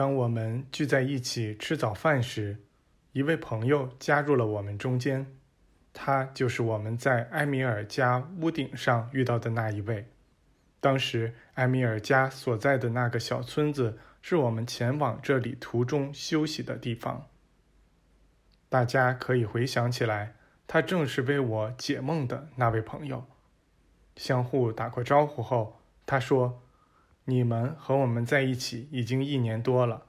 当我们聚在一起吃早饭时，一位朋友加入了我们中间。他就是我们在埃米尔家屋顶上遇到的那一位。当时，埃米尔家所在的那个小村子是我们前往这里途中休息的地方。大家可以回想起来，他正是为我解梦的那位朋友。相互打过招呼后，他说：“你们和我们在一起已经一年多了，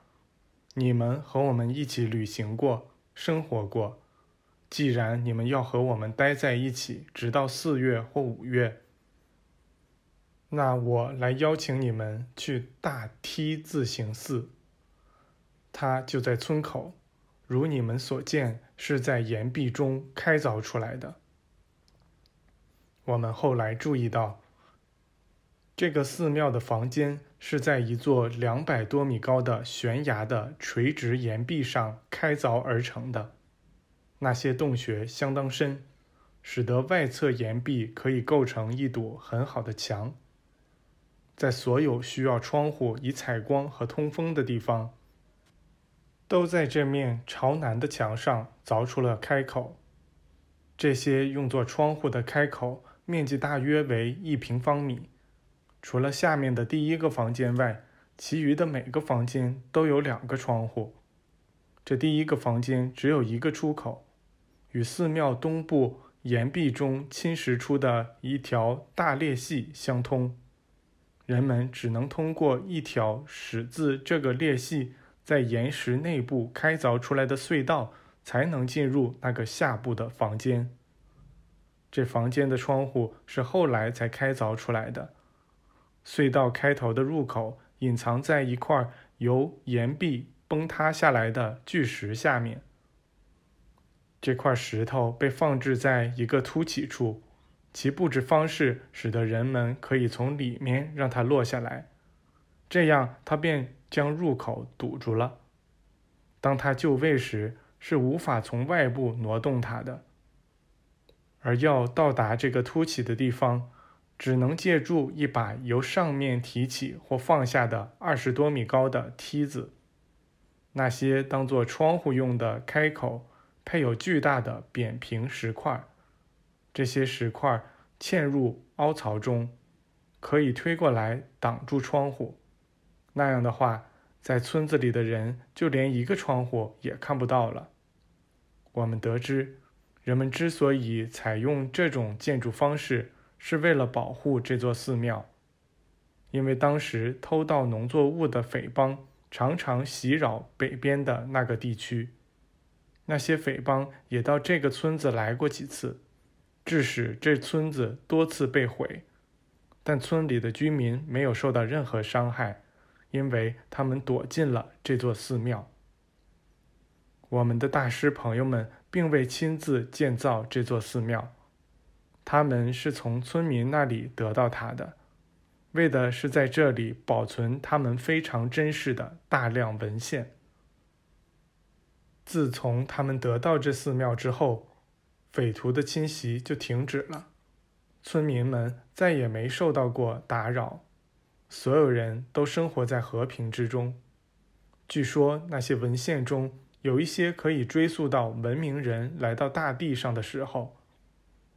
你们和我们一起旅行过，生活过。既然你们要和我们待在一起，直到四月或五月，那我来邀请你们去大梯自行寺。它就在村口。”如你们所见，是在岩壁中开凿出来的。我们后来注意到，这个寺庙的房间是在一座两百多米高的悬崖的垂直岩壁上开凿而成的。那些洞穴相当深，使得外侧岩壁可以构成一堵很好的墙。在所有需要窗户以采光和通风的地方。都在这面朝南的墙上凿出了开口，这些用作窗户的开口面积大约为一平方米。除了下面的第一个房间外，其余的每个房间都有两个窗户。这第一个房间只有一个出口，与寺庙东部岩壁中侵蚀出的一条大裂隙相通，人们只能通过一条始自这个裂隙。在岩石内部开凿出来的隧道，才能进入那个下部的房间。这房间的窗户是后来才开凿出来的。隧道开头的入口隐藏在一块由岩壁崩塌下来的巨石下面。这块石头被放置在一个凸起处，其布置方式使得人们可以从里面让它落下来，这样它便。将入口堵住了。当它就位时，是无法从外部挪动它的，而要到达这个凸起的地方，只能借助一把由上面提起或放下的二十多米高的梯子。那些当做窗户用的开口配有巨大的扁平石块，这些石块嵌入凹槽中，可以推过来挡住窗户。那样的话，在村子里的人就连一个窗户也看不到了。我们得知，人们之所以采用这种建筑方式，是为了保护这座寺庙，因为当时偷盗农作物的匪帮常常袭扰北边的那个地区。那些匪帮也到这个村子来过几次，致使这村子多次被毁，但村里的居民没有受到任何伤害。因为他们躲进了这座寺庙。我们的大师朋友们并未亲自建造这座寺庙，他们是从村民那里得到它的，为的是在这里保存他们非常珍视的大量文献。自从他们得到这寺庙之后，匪徒的侵袭就停止了，村民们再也没受到过打扰。所有人都生活在和平之中。据说那些文献中有一些可以追溯到文明人来到大地上的时候，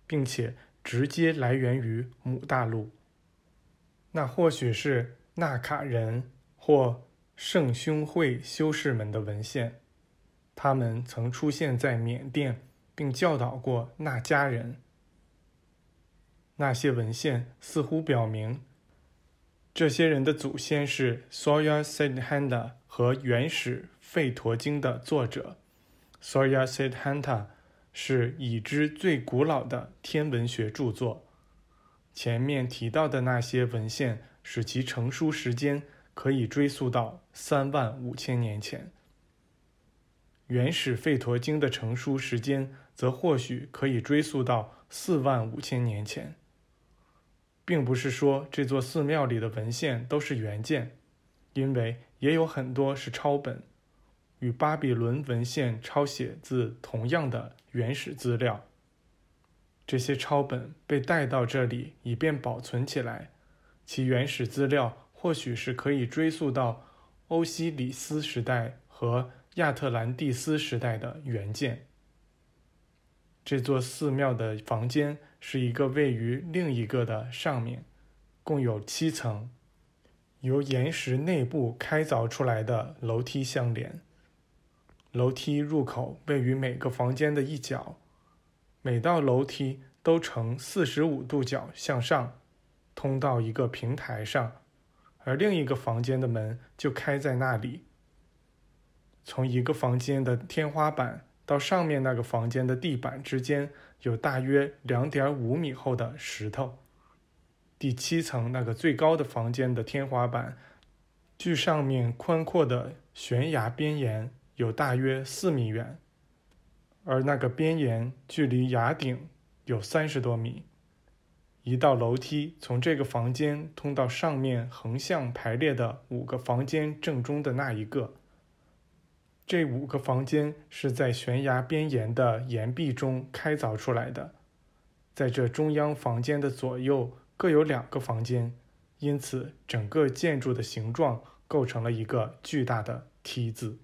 并且直接来源于母大陆。那或许是纳卡人或圣兄会修士们的文献，他们曾出现在缅甸，并教导过纳家人。那些文献似乎表明。这些人的祖先是 Soya Siddhanta 和《原始吠陀经》的作者。Soya Siddhanta 是已知最古老的天文学著作。前面提到的那些文献使其成书时间可以追溯到三万五千年前。《原始吠陀经》的成书时间则或许可以追溯到四万五千年前。并不是说这座寺庙里的文献都是原件，因为也有很多是抄本，与巴比伦文献抄写自同样的原始资料。这些抄本被带到这里以便保存起来，其原始资料或许是可以追溯到欧西里斯时代和亚特兰蒂斯时代的原件。这座寺庙的房间是一个位于另一个的上面，共有七层，由岩石内部开凿出来的楼梯相连。楼梯入口位于每个房间的一角，每道楼梯都呈四十五度角向上，通到一个平台上，而另一个房间的门就开在那里。从一个房间的天花板。到上面那个房间的地板之间有大约两点五米厚的石头。第七层那个最高的房间的天花板，距上面宽阔的悬崖边沿有大约四米远，而那个边沿距离崖顶有三十多米。一道楼梯从这个房间通到上面横向排列的五个房间正中的那一个。这五个房间是在悬崖边沿的岩壁中开凿出来的，在这中央房间的左右各有两个房间，因此整个建筑的形状构成了一个巨大的 T 字。